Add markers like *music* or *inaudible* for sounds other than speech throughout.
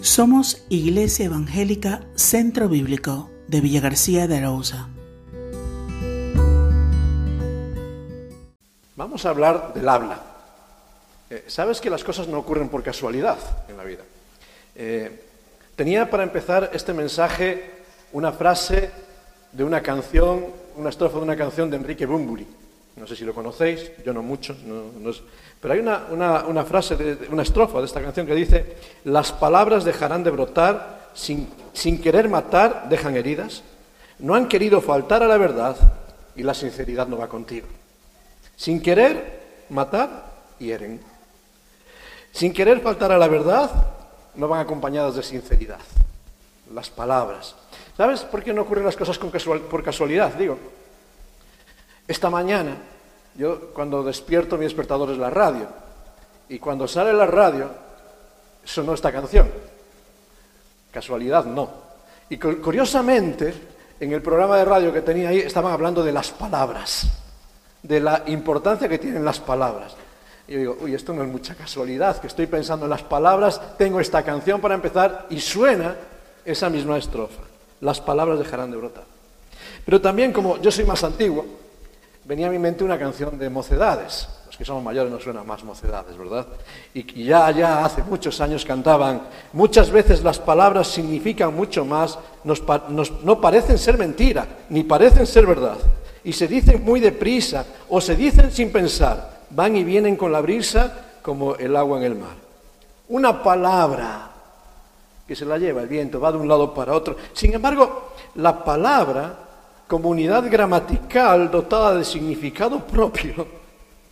Somos Iglesia Evangélica Centro Bíblico de Villa García de Arauza. Vamos a hablar del habla. Eh, Sabes que las cosas no ocurren por casualidad en la vida. Eh, tenía para empezar este mensaje una frase de una canción, una estrofa de una canción de Enrique Bumburi. No sé si lo conocéis, yo no mucho, pero hay una, frase, una estrofa de esta canción que dice, las palabras dejarán de brotar, sin, querer matar dejan heridas, no han querido faltar a la verdad y la sinceridad no va contigo. Sin querer matar, hieren. Sin querer faltar a la verdad, no van acompañadas de sinceridad. Las palabras. ¿Sabes por qué no ocurren las cosas por casualidad? Digo, esta mañana, yo cuando despierto mi despertador es la radio. Y cuando sale la radio, sonó esta canción. Casualidad no. Y cu- curiosamente, en el programa de radio que tenía ahí, estaban hablando de las palabras, de la importancia que tienen las palabras. Y yo digo, uy, esto no es mucha casualidad, que estoy pensando en las palabras, tengo esta canción para empezar y suena esa misma estrofa. Las palabras dejarán de brotar. Pero también, como yo soy más antiguo, venía a mi mente una canción de mocedades. Los que somos mayores nos suenan más mocedades, ¿verdad? Y ya, ya hace muchos años cantaban, muchas veces las palabras significan mucho más, no parecen ser mentira, ni parecen ser verdad. Y se dicen muy deprisa o se dicen sin pensar, van y vienen con la brisa como el agua en el mar. Una palabra que se la lleva el viento, va de un lado para otro. Sin embargo, la palabra, como unidad gramatical dotada de significado propio,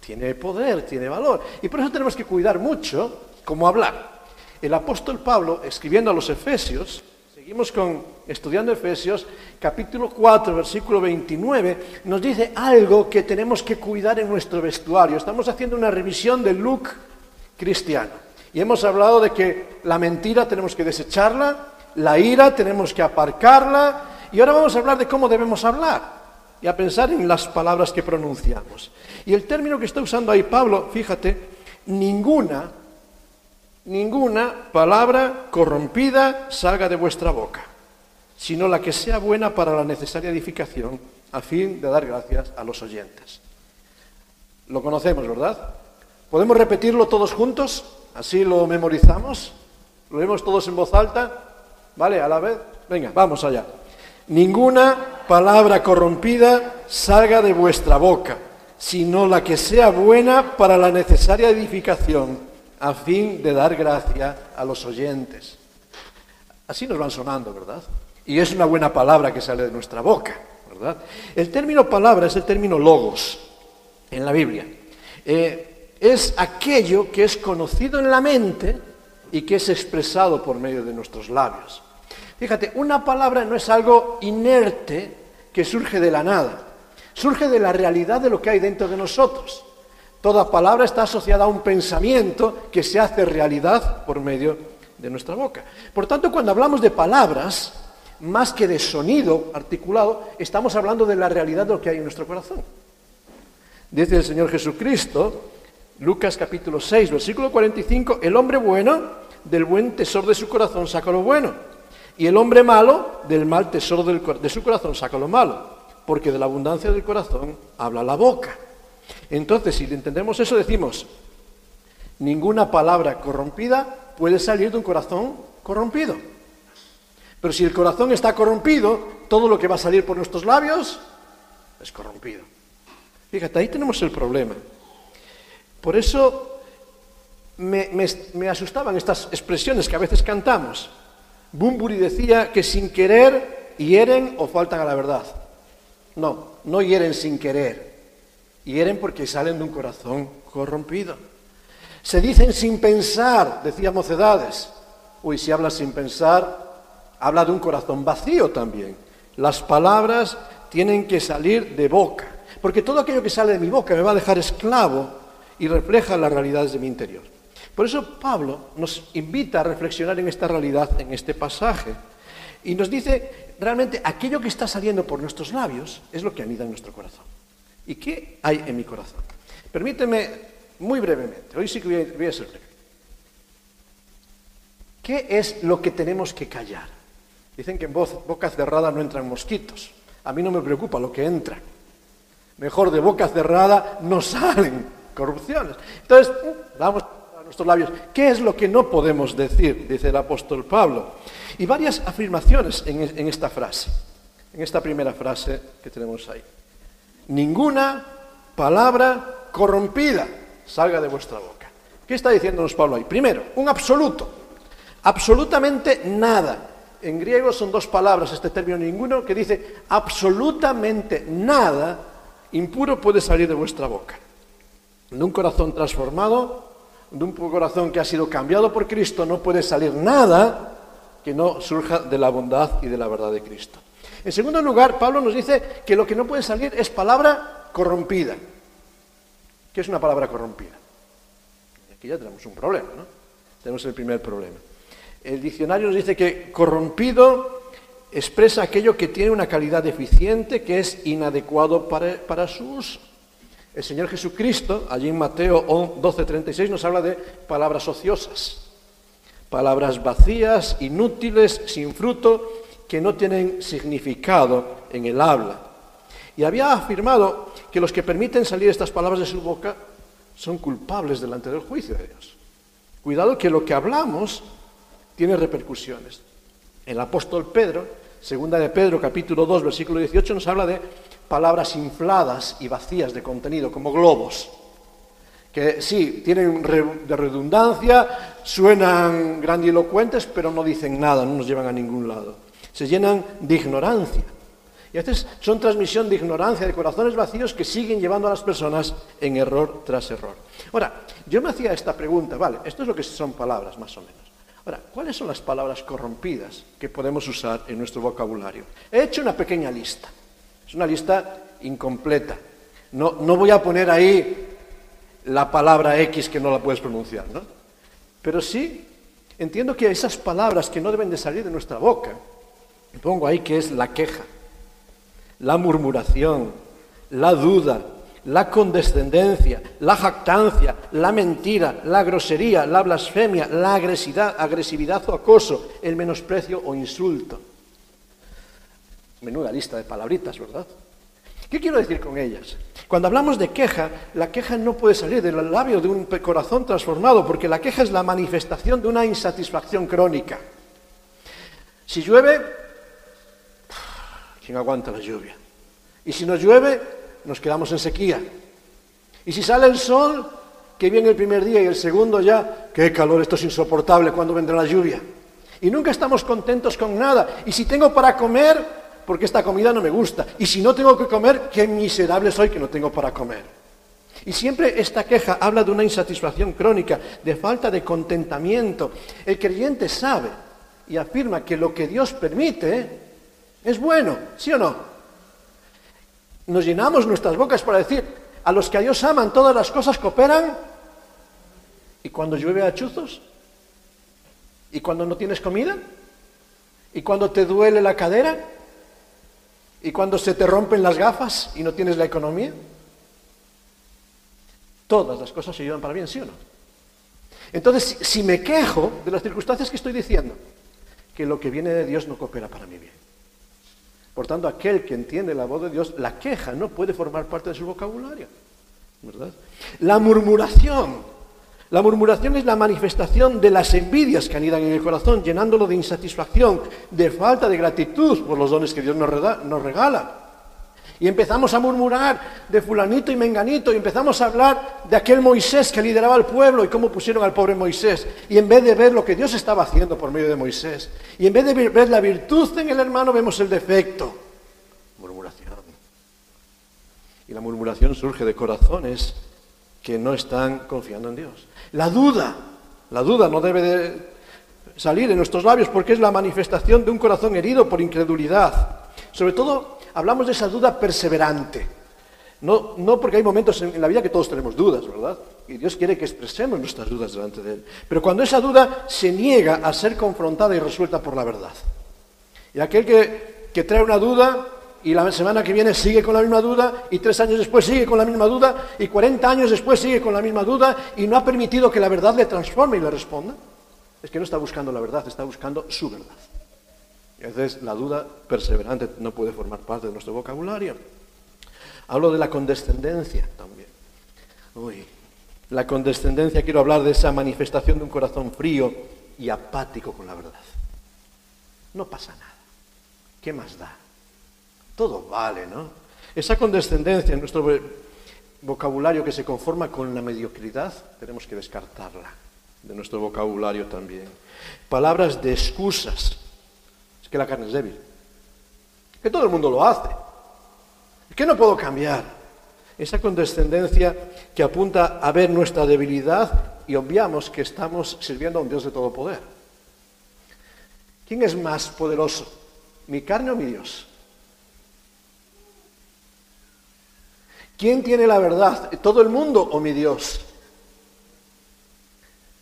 tiene poder, tiene valor. Y por eso tenemos que cuidar mucho cómo hablar. El apóstol Pablo, escribiendo a los Efesios, seguimos con estudiando Efesios, capítulo 4, versículo 29, nos dice algo que tenemos que cuidar en nuestro vestuario. Estamos haciendo una revisión del look cristiano. Y hemos hablado de que la mentira tenemos que desecharla, la ira tenemos que aparcarla, y ahora vamos a hablar de cómo debemos hablar y a pensar en las palabras que pronunciamos. Y el término que está usando ahí Pablo, fíjate, ninguna, ninguna palabra corrompida salga de vuestra boca, sino la que sea buena para la necesaria edificación, a fin de dar gracias a los oyentes. Lo conocemos, ¿verdad? ¿Podemos repetirlo todos juntos? Así lo memorizamos. ¿Lo vemos todos en voz alta? ¿Vale? A la vez. Venga, vamos allá. Ninguna palabra corrompida salga de vuestra boca, sino la que sea buena para la necesaria edificación, a fin de dar gracia a los oyentes. Así nos van sonando, ¿verdad? Y es una buena palabra que sale de nuestra boca, ¿verdad? El término palabra es el término logos en la Biblia. Eh, es aquello que es conocido en la mente y que es expresado por medio de nuestros labios. Fíjate, una palabra no es algo inerte que surge de la nada, surge de la realidad de lo que hay dentro de nosotros. Toda palabra está asociada a un pensamiento que se hace realidad por medio de nuestra boca. Por tanto, cuando hablamos de palabras, más que de sonido articulado, estamos hablando de la realidad de lo que hay en nuestro corazón. Dice el Señor Jesucristo, Lucas capítulo 6, versículo 45, el hombre bueno del buen tesoro de su corazón saca lo bueno, y el hombre malo del mal tesoro del de su corazón saca lo malo, porque de la abundancia del corazón habla la boca. Entonces, si entendemos eso, decimos, ninguna palabra corrompida puede salir de un corazón corrompido. Pero si el corazón está corrompido, todo lo que va a salir por nuestros labios es corrompido. Fíjate, ahí tenemos el problema. Por eso me- me asustaban estas expresiones que a veces cantamos. Bumburi decía que sin querer hieren o faltan a la verdad. No, no hieren sin querer. Hieren porque salen de un corazón corrompido. Se dicen sin pensar, decía Mocedades. Uy, si hablas sin pensar, habla de un corazón vacío también. Las palabras tienen que salir de boca, porque todo aquello que sale de mi boca me va a dejar esclavo y refleja las realidades de mi interior. Por eso Pablo nos invita a reflexionar en esta realidad, en este pasaje, y nos dice realmente aquello que está saliendo por nuestros labios es lo que anida en nuestro corazón. ¿Y qué hay en mi corazón? Permíteme muy brevemente, hoy sí que voy a, ser breve. ¿Qué es lo que tenemos que callar? Dicen que en voz, boca cerrada no entran mosquitos. A mí no me preocupa lo que entra. Mejor de boca cerrada no salen corrupciones. Entonces, vamos nuestros labios. ¿Qué es lo que no podemos decir? Dice el apóstol Pablo. Y varias afirmaciones en, en esta frase, en esta primera frase que tenemos ahí. Ninguna palabra corrompida salga de vuestra boca. ¿Qué está diciéndonos Pablo ahí? Primero, un absoluto. Absolutamente nada. En griego son dos palabras este término ninguno que dice absolutamente nada impuro puede salir de vuestra boca. De un corazón transformado, de un corazón que ha sido cambiado por Cristo, no puede salir nada que no surja de la bondad y de la verdad de Cristo. En segundo lugar, Pablo nos dice que lo que no puede salir es palabra corrompida. ¿Qué es una palabra corrompida? Aquí ya tenemos un problema, ¿no? Tenemos el primer problema. El diccionario nos dice que corrompido expresa aquello que tiene una calidad deficiente, que es inadecuado para, su uso. El Señor Jesucristo, allí en Mateo 12:36, nos habla de palabras ociosas, palabras vacías, inútiles, sin fruto, que no tienen significado en el habla. Y había afirmado que los que permiten salir estas palabras de su boca son culpables delante del juicio de Dios. Cuidado que lo que hablamos tiene repercusiones. El apóstol Pedro, segunda de Pedro, capítulo 2, versículo 18, nos habla de palabras infladas y vacías de contenido, como globos, que sí, tienen de redundancia, suenan grandilocuentes, pero no dicen nada, no nos llevan a ningún lado. Se llenan de ignorancia. Y a veces son transmisión de ignorancia, de corazones vacíos que siguen llevando a las personas en error tras error. Ahora, yo me hacía esta pregunta, vale, esto es lo que son palabras más o menos. Ahora, ¿cuáles son las palabras corrompidas que podemos usar en nuestro vocabulario? He hecho una pequeña lista. Una lista incompleta. No, no voy a poner ahí la palabra X que no la puedes pronunciar, ¿no? Pero sí entiendo que esas palabras que no deben de salir de nuestra boca, pongo ahí que es la queja, la murmuración, la duda, la condescendencia, la jactancia, la mentira, la grosería, la blasfemia, la agresividad, agresividad o acoso, el menosprecio o insulto. Menuda lista de palabritas, ¿verdad? ¿Qué quiero decir con ellas? Cuando hablamos de queja, la queja no puede salir del labio de un corazón transformado, porque la queja es la manifestación de una insatisfacción crónica. Si llueve, ¿quién aguanta la lluvia? Y si no llueve, nos quedamos en sequía. Y si sale el sol, que viene el primer día y el segundo ya, qué calor, esto es insoportable, ¿cuándo vendrá la lluvia? Y nunca estamos contentos con nada. Y si tengo para comer, porque esta comida no me gusta. Y si no tengo que comer, qué miserable soy que no tengo para comer. Y siempre esta queja habla de una insatisfacción crónica, de falta de contentamiento. El creyente sabe y afirma que lo que Dios permite es bueno, ¿sí o no? Nos llenamos nuestras bocas para decir, a los que a Dios aman todas las cosas cooperan. ¿Y cuando llueve a chuzos? ¿Y cuando no tienes comida? ¿Y cuando te duele la cadera? ¿Y cuando se te rompen las gafas y no tienes la economía? Todas las cosas se llevan para bien, ¿sí o no? Entonces, si me quejo de las circunstancias que estoy diciendo, que lo que viene de Dios no coopera para mi bien. Por tanto, aquel que entiende la voz de Dios, la queja no puede formar parte de su vocabulario. ¿verdad? La murmuración. La murmuración es la manifestación de las envidias que anidan en el corazón, llenándolo de insatisfacción, de falta de gratitud por los dones que Dios nos regala. Y empezamos a murmurar de fulanito y menganito y empezamos a hablar de aquel Moisés que lideraba al pueblo y cómo pusieron al pobre Moisés. Y en vez de ver lo que Dios estaba haciendo por medio de Moisés, y en vez de ver la virtud en el hermano, vemos el defecto. Murmuración. Y la murmuración surge de corazones que no están confiando en Dios. La duda, la duda no debe de salir de nuestros labios porque es la manifestación de un corazón herido por incredulidad. Sobre todo hablamos de esa duda perseverante. No, no porque hay momentos en, la vida que todos tenemos dudas, ¿verdad? Y Dios quiere que expresemos nuestras dudas delante de Él. Pero cuando esa duda se niega a ser confrontada y resuelta por la verdad. Y aquel que, que trae una duda y la semana que viene sigue con la misma duda y tres años después sigue con la misma duda y cuarenta años después sigue con la misma duda y no ha permitido que la verdad le transforme y le responda. es que no está buscando la verdad, está buscando su verdad. Y veces la duda perseverante no puede formar parte de nuestro vocabulario. Hablo de la condescendencia también. Uy, la condescendencia, quiero hablar de esa manifestación de un corazón frío y apático con la verdad. No pasa nada. ¿Qué más da? Todo vale, ¿no? Esa condescendencia en nuestro vocabulario que se conforma con la mediocridad, tenemos que descartarla de nuestro vocabulario también. Palabras de excusas. Es que la carne es débil. Que todo el mundo lo hace. Es que no puedo cambiar. Esa condescendencia que apunta a ver nuestra debilidad y obviamos que estamos sirviendo a un Dios de todo poder. ¿Quién es más poderoso? ¿Mi carne o mi Dios? ¿Quién tiene la verdad? ¿Todo el mundo o mi Dios?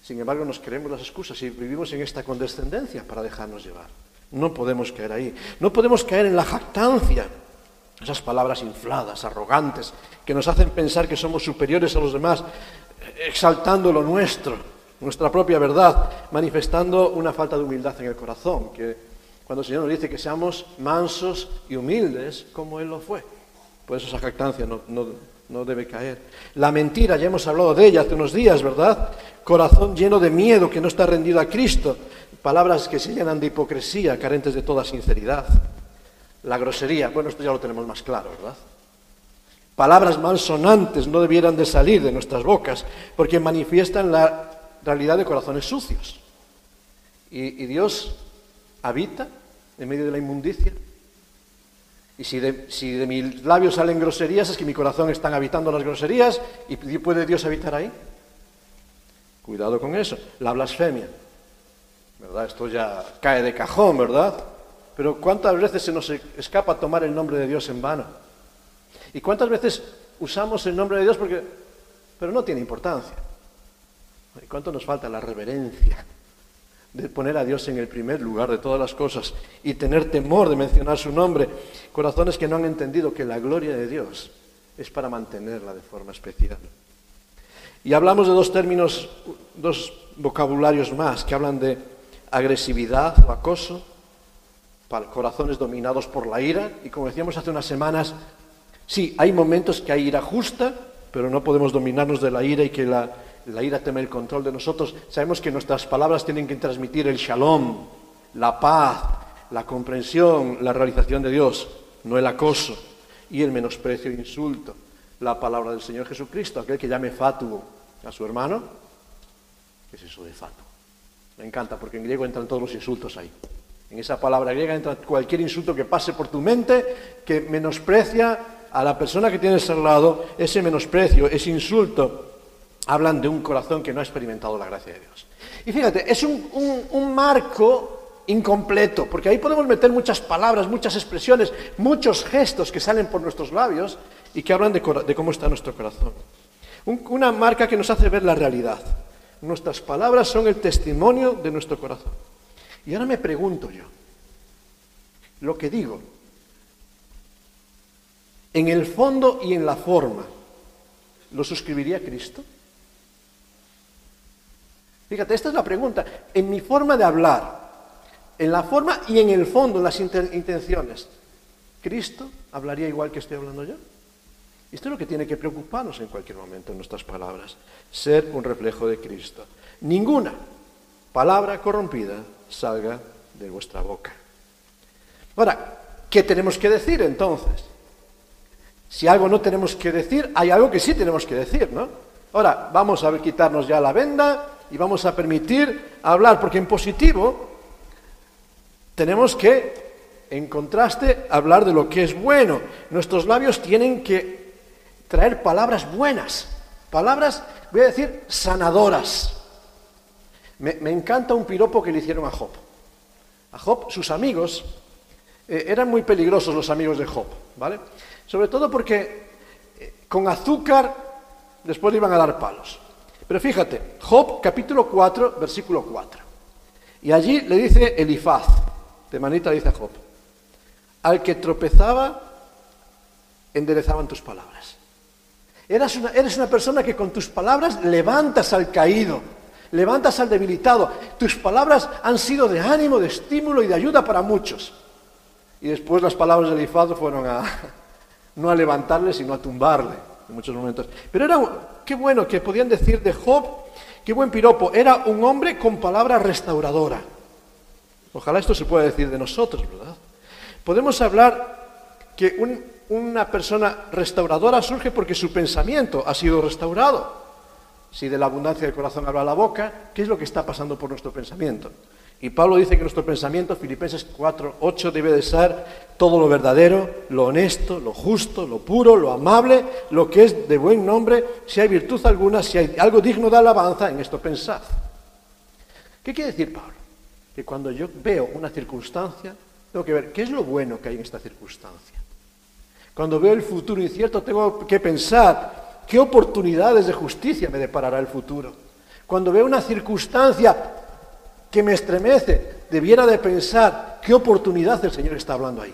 Sin embargo, nos creemos las excusas y vivimos en esta condescendencia para dejarnos llevar. No podemos caer ahí. No podemos caer en la jactancia. Esas palabras infladas, arrogantes, que nos hacen pensar que somos superiores a los demás, exaltando lo nuestro, nuestra propia verdad, manifestando una falta de humildad en el corazón, que cuando el Señor nos dice que seamos mansos y humildes, como Él lo fue. Por eso esa jactancia no, no debe caer. La mentira, ya hemos hablado de ella hace unos días, ¿verdad? Corazón lleno de miedo que no está rendido a Cristo. Palabras que se llenan de hipocresía, carentes de toda sinceridad. La grosería, bueno, esto ya lo tenemos más claro, ¿verdad? Palabras malsonantes no debieran de salir de nuestras bocas porque manifiestan la realidad de corazones sucios. Y, Dios habita en medio de la inmundicia. Y si de, si de, mis labios salen groserías, es que mi corazón están habitando las groserías y puede Dios habitar ahí. Cuidado con eso. La blasfemia. ¿Verdad? Esto ya cae de cajón, ¿verdad? Pero ¿cuántas veces se nos escapa tomar el nombre de Dios en vano? ¿Y cuántas veces usamos el nombre de Dios porque... pero no tiene importancia? ¿Y cuánto nos falta la reverencia de poner a Dios en el primer lugar de todas las cosas y tener temor de mencionar su nombre? Corazones que no han entendido que la gloria de Dios es para mantenerla de forma especial. Y hablamos de dos términos, dos vocabularios más que hablan de agresividad o acoso corazones dominados por la ira. Y como decíamos hace unas semanas, sí, hay momentos que hay ira justa, pero no podemos dominarnos de la ira y que la, la ira teme el control de nosotros. Sabemos que nuestras palabras tienen que transmitir el shalom, la paz, la comprensión, la realización de Dios, no el acoso y el menosprecio e insulto. La palabra del Señor Jesucristo, aquel que llame fatuo a su hermano, ¿qué es eso de fatuo? Me encanta porque en griego entran todos los insultos ahí. En esa palabra griega entra cualquier insulto que pase por tu mente que menosprecia a la persona que tienes al lado, ese menosprecio, ese insulto, hablan de un corazón que no ha experimentado la gracia de Dios. Y fíjate, es un, marco incompleto, porque ahí podemos meter muchas palabras, muchas expresiones, muchos gestos que salen por nuestros labios y que hablan de, cómo está nuestro corazón. una marca que nos hace ver la realidad. Nuestras palabras son el testimonio de nuestro corazón. Y ahora me pregunto yo, lo que digo, en el fondo y en la forma, ¿lo suscribiría Cristo? Fíjate, esta es la pregunta. En mi forma de hablar, en la forma y en el fondo, en las intenciones, ¿Cristo hablaría igual que estoy hablando yo? Esto es lo que tiene que preocuparnos en cualquier momento en nuestras palabras, ser un reflejo de Cristo. Ninguna palabra corrompida salga de vuestra boca. Ahora, ¿qué tenemos que decir entonces? Si algo no tenemos que decir, hay algo que sí tenemos que decir, ¿no? Ahora, vamos a quitarnos ya la venda y vamos a permitir hablar, porque en positivo tenemos que, en contraste, hablar de lo que es bueno. Nuestros labios tienen que traer palabras buenas, palabras, voy a decir, sanadoras. Me, encanta un piropo que le hicieron a Job. A Job, sus amigos, eh, eran muy peligrosos los amigos de Job, ¿vale? Sobre todo porque eh, con azúcar después le iban a dar palos. Pero fíjate, Job capítulo 4, versículo 4. Y allí le dice Elifaz, de manita dice a Job, al que tropezaba, enderezaban tus palabras. Eres una, persona que con tus palabras levantas al caído levantas al debilitado. Tus palabras han sido de ánimo, de estímulo y de ayuda para muchos. Y después las palabras de Elifaz fueron a, *laughs* no a levantarle, sino a tumbarle en muchos momentos. Pero era, qué bueno que podían decir de Job, qué buen piropo, era un hombre con palabra restauradora. Ojalá esto se pueda decir de nosotros, ¿verdad? Podemos hablar que una persona restauradora surge porque su pensamiento ha sido restaurado. Si de la abundancia del corazón habla la boca, ¿qué es lo que está pasando por nuestro pensamiento? Y Pablo dice que nuestro pensamiento, Filipenses 4, 8, debe de ser todo lo verdadero, lo honesto, lo justo, lo puro, lo amable, lo que es de buen nombre, si hay virtud alguna, si hay algo digno de alabanza, en esto pensad. ¿Qué quiere decir Pablo? Que cuando yo veo una circunstancia, tengo que ver qué es lo bueno que hay en esta circunstancia. Cuando veo el futuro incierto, tengo que pensar ¿Qué oportunidades de justicia me deparará el futuro? Cuando veo una circunstancia que me estremece, debiera de pensar qué oportunidad el Señor está hablando ahí.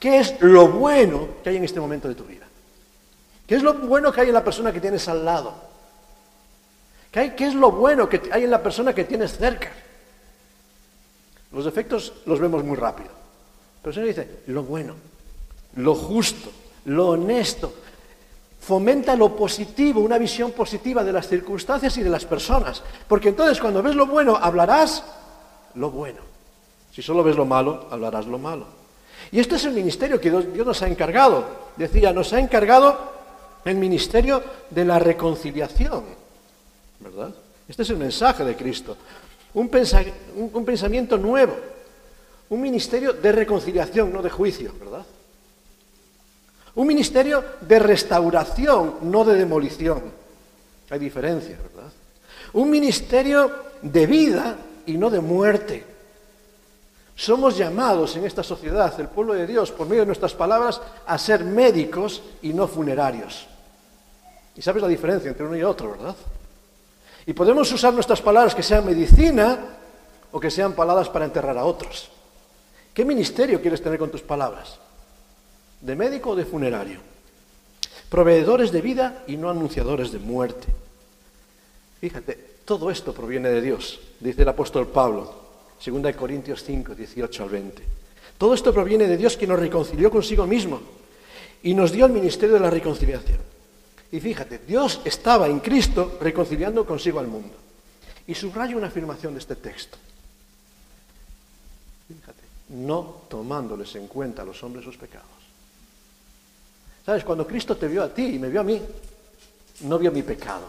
¿Qué es lo bueno que hay en este momento de tu vida? ¿Qué es lo bueno que hay en la persona que tienes al lado? ¿Qué, es lo bueno que hay en la persona que tienes cerca? Los defectos los vemos muy rápido. Pero el Señor dice, lo bueno, lo justo, lo honesto, fomenta lo positivo, una visión positiva de las circunstancias y de las personas. Porque entonces cuando ves lo bueno, hablarás lo bueno. Si solo ves lo malo, hablarás lo malo. Y este es el ministerio que Dios nos ha encargado. Decía, nos ha encargado el ministerio de la reconciliación. ¿Verdad? Este es el mensaje de Cristo. Un, un pensamiento nuevo. Un ministerio de reconciliación, no de juicio, ¿verdad? Un ministerio de restauración, no de demolición. Hay diferencia, ¿verdad? Un ministerio de vida y no de muerte. Somos llamados en esta sociedad, el pueblo de Dios, por medio de nuestras palabras, a ser médicos y no funerarios. Y sabes la diferencia entre uno y otro, ¿verdad? Y podemos usar nuestras palabras que sean medicina o que sean palabras para enterrar a otros. ¿Qué ministerio quieres tener con tus palabras? De médico o de funerario, proveedores de vida y no anunciadores de muerte. Fíjate, todo esto proviene de Dios, dice el apóstol Pablo, 2 Corintios 5, 18 al 20. Todo esto proviene de Dios que nos reconcilió consigo mismo y nos dio el ministerio de la reconciliación. Y fíjate, Dios estaba en Cristo reconciliando consigo al mundo. Y subrayo una afirmación de este texto. Fíjate, no tomándoles en cuenta a los hombres sus pecados. ¿Sabes? Cuando Cristo te vio a ti y me vio a mí, no vio mi pecado.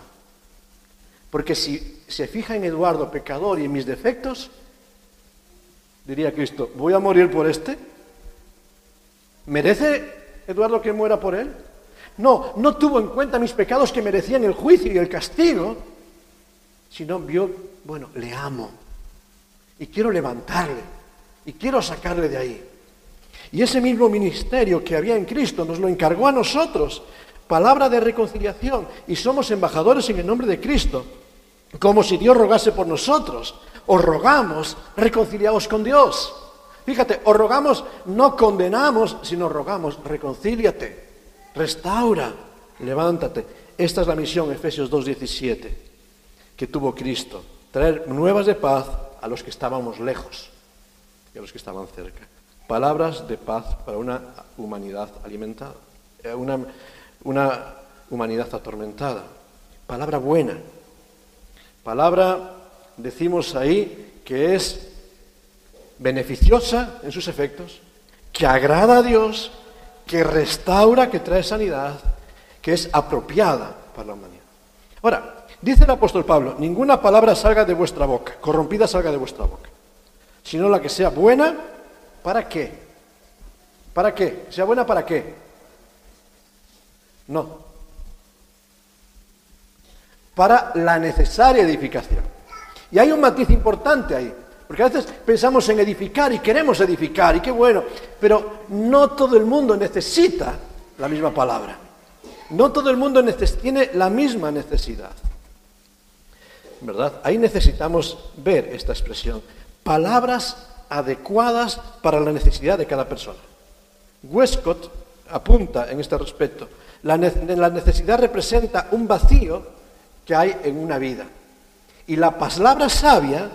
Porque si se fija en Eduardo pecador y en mis defectos, diría Cristo, ¿voy a morir por este? ¿Merece Eduardo que muera por él? No, no tuvo en cuenta mis pecados que merecían el juicio y el castigo, sino vio, bueno, le amo y quiero levantarle y quiero sacarle de ahí. Y ese mismo ministerio que había en Cristo nos lo encargó a nosotros, palabra de reconciliación, y somos embajadores en el nombre de Cristo, como si Dios rogase por nosotros. Os rogamos, reconciliaos con Dios. Fíjate, os rogamos, no condenamos, sino rogamos, reconcíliate, restaura, levántate. Esta es la misión, Efesios 2.17, que tuvo Cristo, traer nuevas de paz a los que estábamos lejos y a los que estaban cerca. Palabras de paz para una humanidad alimentada, eh, una, una humanidad atormentada. Palabra buena. Palabra, decimos ahí, que es beneficiosa en sus efectos, que agrada a Dios, que restaura, que trae sanidad, que es apropiada para la humanidad. Ahora, dice el apóstol Pablo, ninguna palabra salga de vuestra boca, corrompida salga de vuestra boca, sino la que sea buena ¿Para qué? ¿Para qué? ¿Sea buena para qué? No. Para la necesaria edificación. Y hay un matiz importante ahí, porque a veces pensamos en edificar y queremos edificar, y qué bueno, pero no todo el mundo necesita la misma palabra. No todo el mundo tiene la misma necesidad. ¿Verdad? Ahí necesitamos ver esta expresión. Palabras adecuadas para la necesidad de cada persona. Westcott apunta en este respecto, la, necesidad representa un vacío que hay en una vida Y la palabra sabia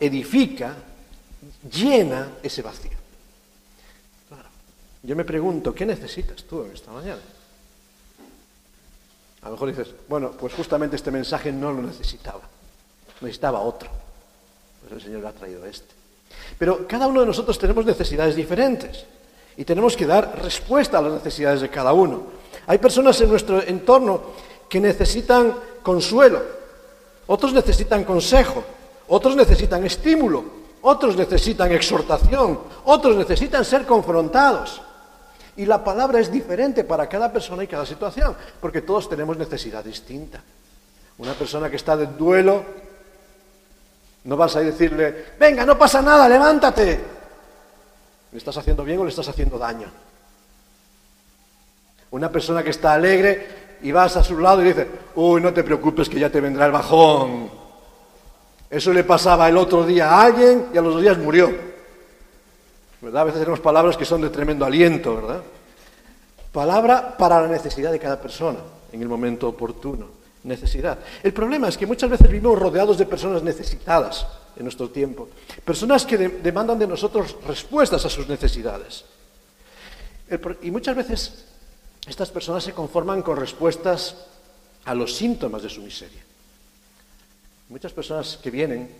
edifica, llena ese vacío. Yo me pregunto, ¿qué necesitas tú en esta mañana? A lo mejor dices, bueno, pues justamente este mensaje no lo necesitaba, necesitaba otro. Pues el Señor ha traído este. Pero cada uno de nosotros tenemos necesidades diferentes y tenemos que dar respuesta a las necesidades de cada uno. Hay personas en nuestro entorno que necesitan consuelo, otros necesitan consejo, otros necesitan estímulo, otros necesitan exhortación, otros necesitan ser confrontados. Y la palabra es diferente para cada persona y cada situación, porque todos tenemos necesidad distinta. Una persona que está de duelo, no vas a decirle, venga, no pasa nada, levántate. ¿Le estás haciendo bien o le estás haciendo daño? Una persona que está alegre y vas a su lado y dice, uy, no te preocupes que ya te vendrá el bajón. Eso le pasaba el otro día a alguien y a los dos días murió. ¿verdad? A veces tenemos palabras que son de tremendo aliento, ¿verdad? Palabra para la necesidad de cada persona en el momento oportuno. Necesidad. El problema es que muchas veces vivimos rodeados de personas necesitadas en nuestro tiempo. Personas que demandan de nosotros respuestas a sus necesidades. y muchas veces estas personas se conforman con respuestas a los síntomas de su miseria. Muchas personas que vienen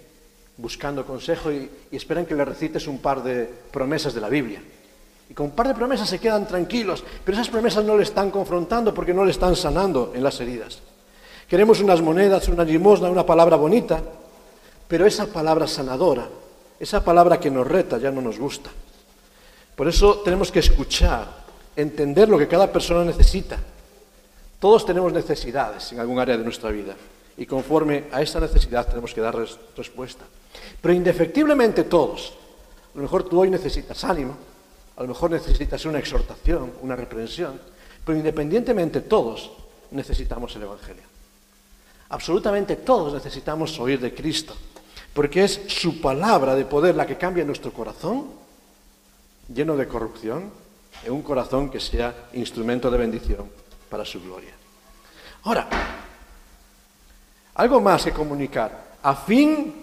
buscando consejo y, esperan que le recites un par de promesas de la Biblia. Y con un par de promesas se quedan tranquilos, pero esas promesas no le están confrontando porque no le están sanando en las heridas. Queremos unas monedas, una limosna, una palabra bonita, pero esa palabra sanadora, esa palabra que nos reta ya no nos gusta. Por eso tenemos que escuchar, entender lo que cada persona necesita. Todos tenemos necesidades en algún área de nuestra vida y conforme a esa necesidad tenemos que dar respuesta. Pero indefectiblemente todos, a lo mejor tú hoy necesitas ánimo, a lo mejor necesitas una exhortación, una reprensión, pero independientemente todos necesitamos el Evangelio. Absolutamente todos necesitamos oír de Cristo, porque es su palabra de poder la que cambia nuestro corazón, lleno de corrupción, en un corazón que sea instrumento de bendición para su gloria. Ahora, algo más que comunicar, a fin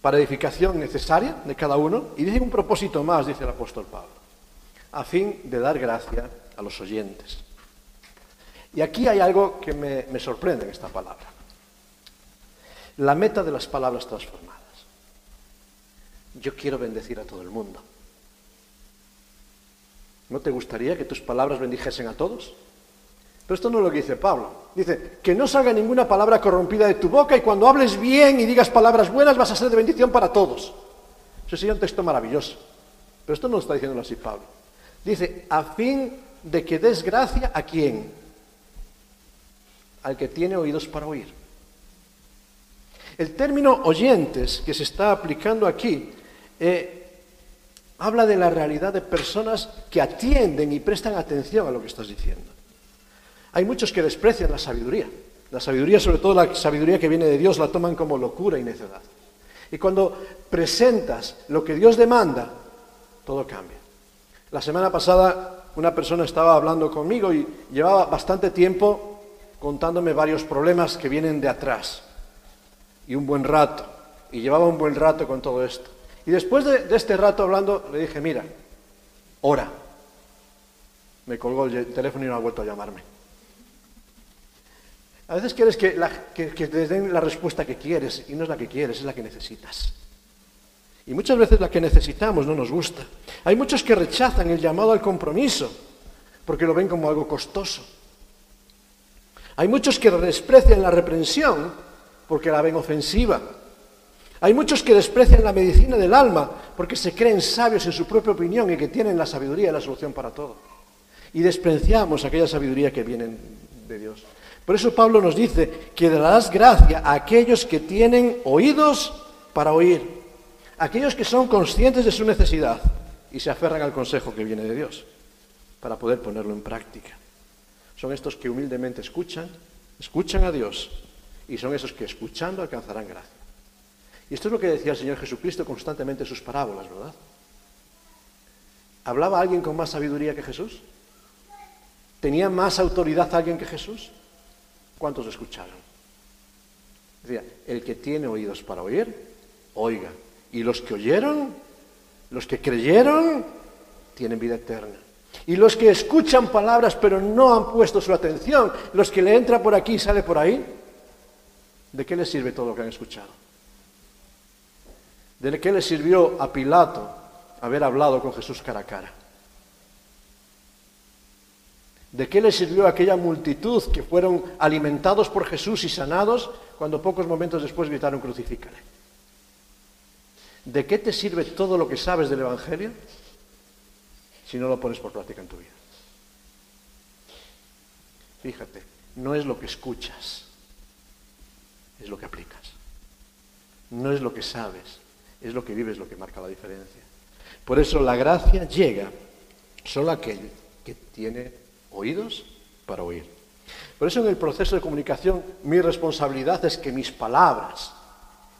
para edificación necesaria de cada uno, y dice un propósito más, dice el apóstol Pablo, a fin de dar gracia a los oyentes. Y aquí hay algo que me, sorprende en esta palabra. La meta de las palabras transformadas. Yo quiero bendecir a todo el mundo. ¿No te gustaría que tus palabras bendijesen a todos? Pero esto no es lo que dice Pablo. Dice, que no salga ninguna palabra corrompida de tu boca y cuando hables bien y digas palabras buenas vas a ser de bendición para todos. Eso sería un texto maravilloso. Pero esto no lo está diciendo así Pablo. Dice, a fin de que des gracia a quién? Al que tiene oídos para oír. El término oyentes que se está aplicando aquí eh, habla de la realidad de personas que atienden y prestan atención a lo que estás diciendo. Hay muchos que desprecian la sabiduría. La sabiduría, sobre todo la sabiduría que viene de Dios, la toman como locura y necedad. Y cuando presentas lo que Dios demanda, todo cambia. La semana pasada una persona estaba hablando conmigo y llevaba bastante tiempo contándome varios problemas que vienen de atrás. Y un buen rato. Y llevaba un buen rato con todo esto. Y después de, este rato hablando, le dije, mira, ora. Me colgó el teléfono y no ha vuelto a llamarme. A veces quieres que, te den la respuesta que quieres y no es la que quieres, es la que necesitas. Y muchas veces la que necesitamos no nos gusta. Hay muchos que rechazan el llamado al compromiso porque lo ven como algo costoso. Hay muchos que desprecian la reprensión porque la ven ofensiva. Hay muchos que desprecian la medicina del alma porque se creen sabios en su propia opinión y que tienen la sabiduría y la solución para todo. Y despreciamos aquella sabiduría que viene de Dios. Por eso Pablo nos dice que darás gracia a aquellos que tienen oídos para oír, aquellos que son conscientes de su necesidad y se aferran al consejo que viene de Dios para poder ponerlo en práctica. Son estos que humildemente escuchan, escuchan a Dios y son esos que escuchando alcanzarán gracia. Y esto es lo que decía el Señor Jesucristo constantemente en sus parábolas, ¿verdad? ¿Hablaba alguien con más sabiduría que Jesús? ¿Tenía más autoridad alguien que Jesús? ¿Cuántos escucharon? Decía, el que tiene oídos para oír, oiga. Y los que oyeron, los que creyeron, tienen vida eterna. Y los que escuchan palabras pero no han puesto su atención, los que le entra por aquí y sale por ahí, ¿de qué les sirve todo lo que han escuchado? ¿De qué le sirvió a Pilato haber hablado con Jesús cara a cara? ¿De qué le sirvió a aquella multitud que fueron alimentados por Jesús y sanados cuando pocos momentos después gritaron crucifícale? ¿De qué te sirve todo lo que sabes del Evangelio si no lo pones por práctica en tu vida? Fíjate, no es lo que escuchas, es lo que aplicas. No es lo que sabes, es lo que vives lo que marca la diferencia. Por eso la gracia llega solo a aquel que tiene oídos para oír. Por eso en el proceso de comunicación mi responsabilidad es que mis palabras,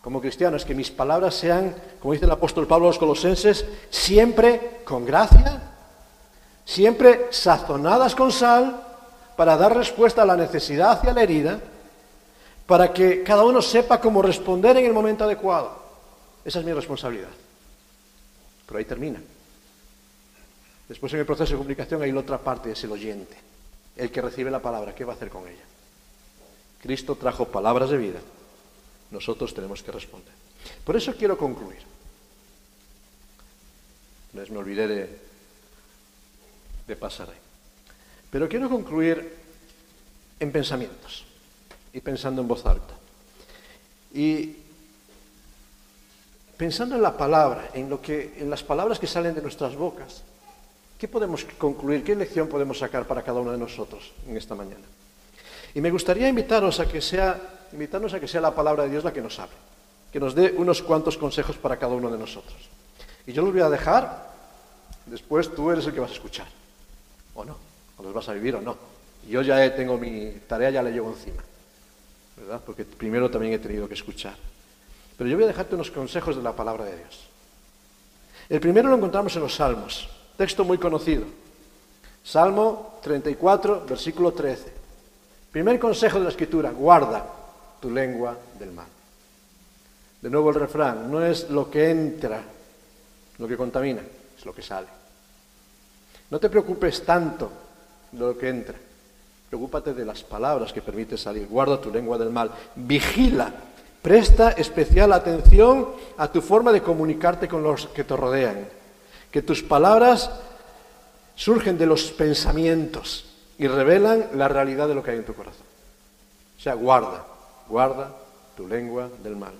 como cristiano, es que mis palabras sean, como dice el apóstol Pablo a los colosenses, siempre con gracia, siempre sazonadas con sal, para dar respuesta a la necesidad y a la herida, para que cada uno sepa cómo responder en el momento adecuado. Esa es mi responsabilidad. Pero ahí termina. Después en el proceso de comunicación hay la otra parte, es el oyente, el que recibe la palabra, ¿qué va a hacer con ella? Cristo trajo palabras de vida, nosotros tenemos que responder. Por eso quiero concluir. Les me olvidé de, de pasar ahí. Pero quiero concluir en pensamientos y pensando en voz alta. Y pensando en la palabra, en, lo que, en las palabras que salen de nuestras bocas, ¿Qué podemos concluir? ¿Qué lección podemos sacar para cada uno de nosotros en esta mañana? Y me gustaría invitaros a que sea, invitarnos a que sea la palabra de Dios la que nos hable, que nos dé unos cuantos consejos para cada uno de nosotros. Y yo los voy a dejar, después tú eres el que vas a escuchar, o no, o los vas a vivir o no. yo ya tengo mi tarea, ya la llevo encima, ¿verdad? Porque primero también he tenido que escuchar. Pero yo voy a dejarte unos consejos de la palabra de Dios. El primero lo encontramos en los Salmos. Texto muy conocido. Salmo 34, versículo 13. Primer consejo de la escritura, guarda tu lengua del mal. De nuevo el refrán, no es lo que entra lo que contamina, es lo que sale. No te preocupes tanto de lo que entra, preocúpate de las palabras que permites salir. Guarda tu lengua del mal, vigila, presta especial atención a tu forma de comunicarte con los que te rodean que tus palabras surgen de los pensamientos y revelan la realidad de lo que hay en tu corazón. O sea, guarda, guarda tu lengua del mal.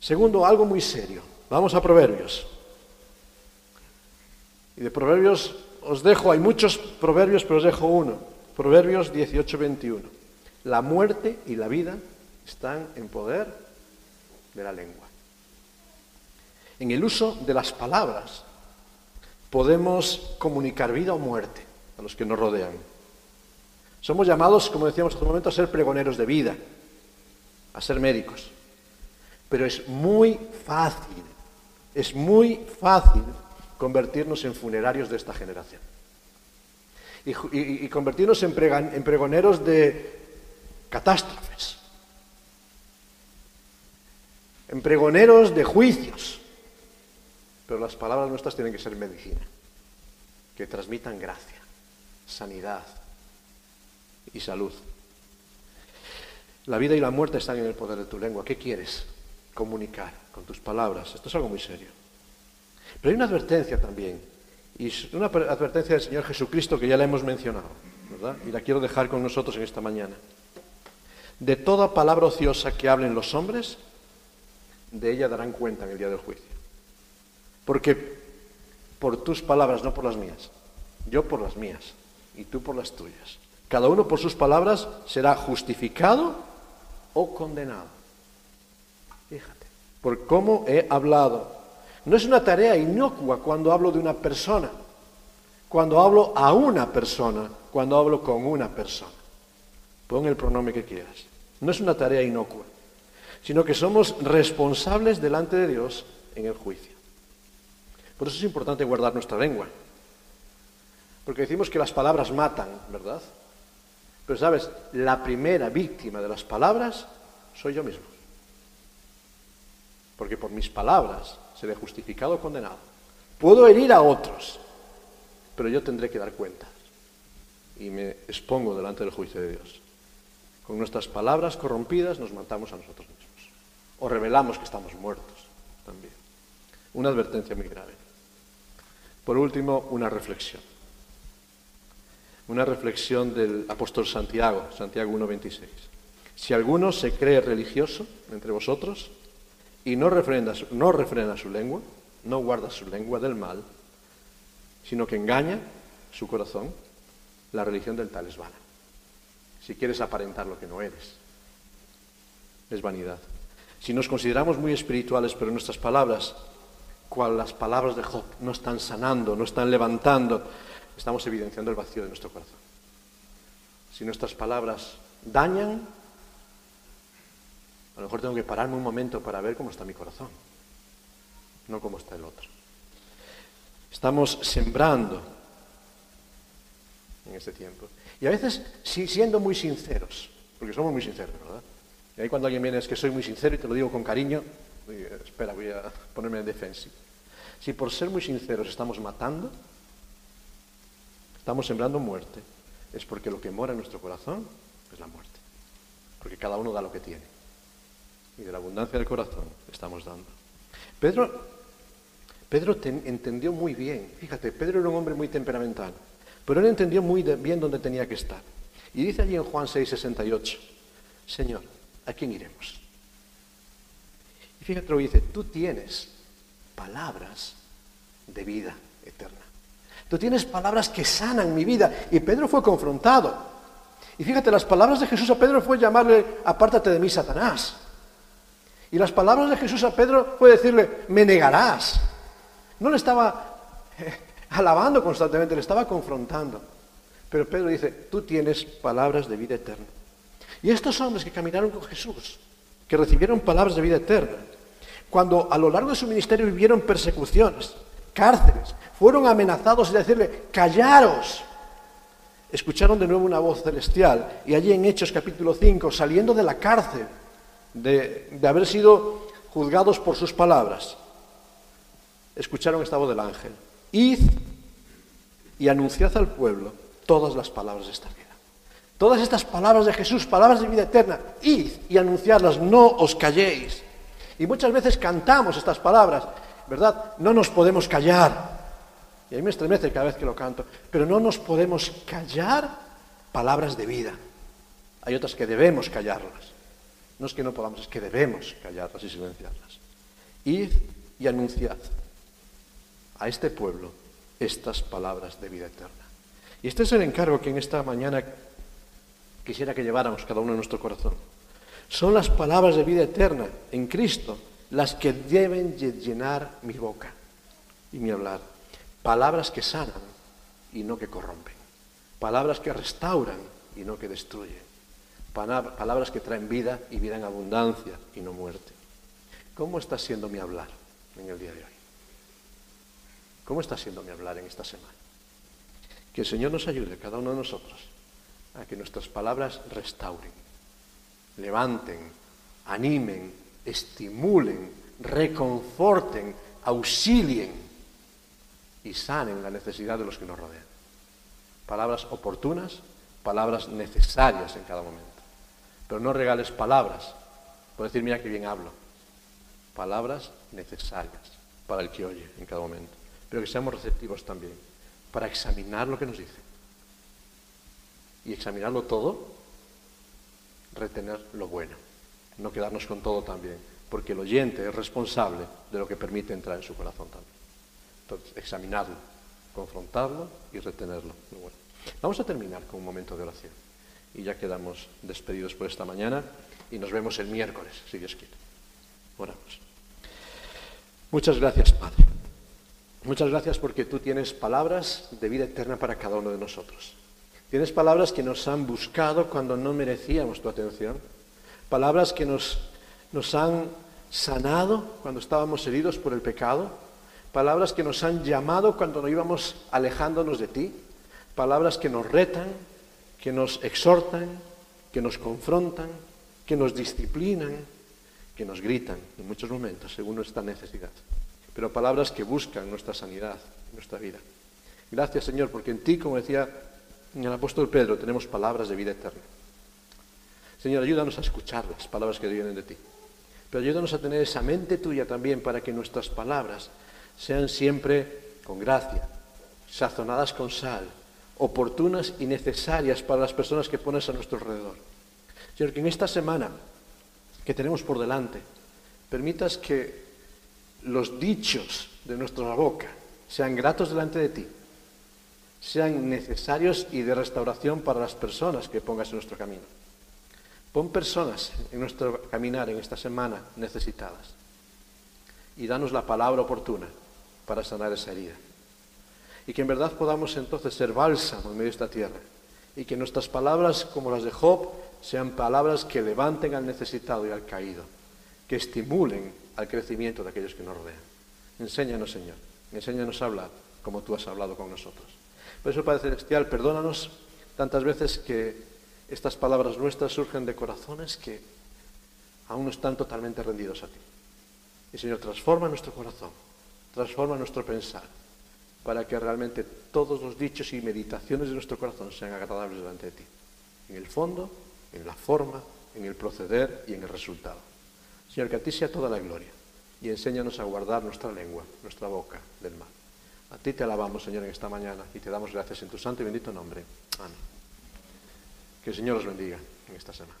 Segundo, algo muy serio. Vamos a Proverbios. Y de Proverbios os dejo, hay muchos proverbios, pero os dejo uno. Proverbios 18, 21. La muerte y la vida están en poder de la lengua. En el uso de las palabras podemos comunicar vida o muerte a los que nos rodean. Somos llamados, como decíamos hace un momento, a ser pregoneros de vida, a ser médicos. Pero es muy fácil, es muy fácil convertirnos en funerarios de esta generación. Y, convertirnos en pregoneros de catástrofes, en pregoneros de juicios, pero las palabras nuestras tienen que ser medicina, que transmitan gracia, sanidad y salud. La vida y la muerte están en el poder de tu lengua. ¿Qué quieres comunicar con tus palabras? Esto es algo muy serio. Pero hay una advertencia también, y una advertencia del Señor Jesucristo que ya la hemos mencionado, ¿verdad? Y la quiero dejar con nosotros en esta mañana. De toda palabra ociosa que hablen los hombres, de ella darán cuenta en el día del juicio. Porque por tus palabras, no por las mías. Yo por las mías y tú por las tuyas. Cada uno por sus palabras será justificado o condenado. Fíjate, por cómo he hablado. No es una tarea inocua cuando hablo de una persona, cuando hablo a una persona, cuando hablo con una persona. Pon el pronombre que quieras. No es una tarea inocua, sino que somos responsables delante de Dios en el juicio. Por eso es importante guardar nuestra lengua. Porque decimos que las palabras matan, ¿verdad? Pero sabes, la primera víctima de las palabras soy yo mismo. Porque por mis palabras seré justificado o condenado. Puedo herir a otros, pero yo tendré que dar cuentas. Y me expongo delante del juicio de Dios. Con nuestras palabras corrompidas nos matamos a nosotros mismos. O revelamos que estamos muertos también. Una advertencia muy grave. Por último, una reflexión. Una reflexión del apóstol Santiago, Santiago 1.26. Si alguno se cree religioso entre vosotros y no refrena, no refrena su lengua, no guarda su lengua del mal, sino que engaña su corazón, la religión del tal es vana. Si quieres aparentar lo que no eres, es vanidad. Si nos consideramos muy espirituales, pero nuestras palabras, cual las palabras de Job, no están sanando, no están levantando, estamos evidenciando el vacío de nuestro corazón. Si nuestras palabras dañan, a lo mejor tengo que pararme un momento para ver cómo está mi corazón, no cómo está el otro. Estamos sembrando en este tiempo. Y a veces siendo muy sinceros, porque somos muy sinceros, ¿verdad? Y ahí cuando alguien viene es que soy muy sincero y te lo digo con cariño, espera, voy a ponerme en defensa. Si por ser muy sinceros estamos matando, estamos sembrando muerte, es porque lo que mora en nuestro corazón es la muerte. Porque cada uno da lo que tiene. Y de la abundancia del corazón estamos dando. Pedro, Pedro entendió muy bien, fíjate, Pedro era un hombre muy temperamental. Pero él entendió muy bien dónde tenía que estar. Y dice allí en Juan 6, 68, Señor, ¿a quién iremos? Y fíjate lo que dice, tú tienes palabras de vida eterna. Tú tienes palabras que sanan mi vida. Y Pedro fue confrontado. Y fíjate, las palabras de Jesús a Pedro fue llamarle, apártate de mí, Satanás. Y las palabras de Jesús a Pedro fue decirle, me negarás. No le estaba eh, alabando constantemente, le estaba confrontando. Pero Pedro dice, tú tienes palabras de vida eterna. Y estos hombres que caminaron con Jesús, que recibieron palabras de vida eterna, cuando a lo largo de su ministerio vivieron persecuciones, cárceles, fueron amenazados y decirle, callaros. Escucharon de nuevo una voz celestial y allí en Hechos capítulo 5, saliendo de la cárcel, de, haber sido juzgados por sus palabras, escucharon esta voz del ángel. Id y anunciad al pueblo todas las palabras de esta vida. Todas estas palabras de Jesús, palabras de vida eterna, id y anunciadlas, no os calléis. Y muchas veces cantamos estas palabras, ¿verdad? No nos podemos callar. Y a mí me estremece cada vez que lo canto. Pero no nos podemos callar palabras de vida. Hay otras que debemos callarlas. No es que no podamos, es que debemos callarlas y silenciarlas. Id y anunciad a este pueblo estas palabras de vida eterna. Y este es el encargo que en esta mañana quisiera que lleváramos cada uno en nuestro corazón. Son las palabras de vida eterna en Cristo las que deben llenar mi boca y mi hablar. Palabras que sanan y no que corrompen. Palabras que restauran y no que destruyen. Palabras que traen vida y vida en abundancia y no muerte. ¿Cómo está siendo mi hablar en el día de hoy? ¿Cómo está siendo mi hablar en esta semana? Que el Señor nos ayude, cada uno de nosotros, a que nuestras palabras restauren, levanten, animen, estimulen, reconforten, auxilien y sanen la necesidad de los que nos rodean. Palabras oportunas, palabras necesarias en cada momento. Pero no regales palabras por decir, mira que bien hablo. Palabras necesarias para el que oye en cada momento pero que seamos receptivos también para examinar lo que nos dice. Y examinarlo todo, retener lo bueno, no quedarnos con todo también, porque el oyente es responsable de lo que permite entrar en su corazón también. Entonces, examinarlo, confrontarlo y retenerlo. Vamos a terminar con un momento de oración. Y ya quedamos despedidos por esta mañana y nos vemos el miércoles, si Dios quiere. Oramos. Muchas gracias, Padre. Muchas gracias porque tú tienes palabras de vida eterna para cada uno de nosotros. Tienes palabras que nos han buscado cuando no merecíamos tu atención. Palabras que nos, nos han sanado cuando estábamos heridos por el pecado. Palabras que nos han llamado cuando nos íbamos alejándonos de ti. Palabras que nos retan, que nos exhortan, que nos confrontan, que nos disciplinan, que nos gritan en muchos momentos según nuestra necesidad, pero palabras que buscan nuestra sanidad, nuestra vida. Gracias Señor, porque en ti, como decía el apóstol Pedro, tenemos palabras de vida eterna. Señor, ayúdanos a escuchar las palabras que vienen de ti, pero ayúdanos a tener esa mente tuya también para que nuestras palabras sean siempre con gracia, sazonadas con sal, oportunas y necesarias para las personas que pones a nuestro alrededor. Señor, que en esta semana que tenemos por delante, permitas que los dichos de nuestra boca sean gratos delante de ti, sean necesarios y de restauración para las personas que pongas en nuestro camino. Pon personas en nuestro caminar en esta semana necesitadas y danos la palabra oportuna para sanar esa herida. Y que en verdad podamos entonces ser bálsamo en medio de esta tierra y que nuestras palabras, como las de Job, sean palabras que levanten al necesitado y al caído, que estimulen al crecimiento de aquellos que nos rodean. Enséñanos, Señor, enséñanos a hablar como tú has hablado con nosotros. Por eso, Padre Celestial, perdónanos tantas veces que estas palabras nuestras surgen de corazones que aún no están totalmente rendidos a ti. Y Señor, transforma nuestro corazón, transforma nuestro pensar, para que realmente todos los dichos y meditaciones de nuestro corazón sean agradables delante de ti. En el fondo, en la forma, en el proceder y en el resultado. Señor, que a ti sea toda la gloria y enséñanos a guardar nuestra lengua, nuestra boca del mal. A ti te alabamos, Señor, en esta mañana y te damos gracias en tu santo y bendito nombre. Amén. Que el Señor os bendiga en esta semana.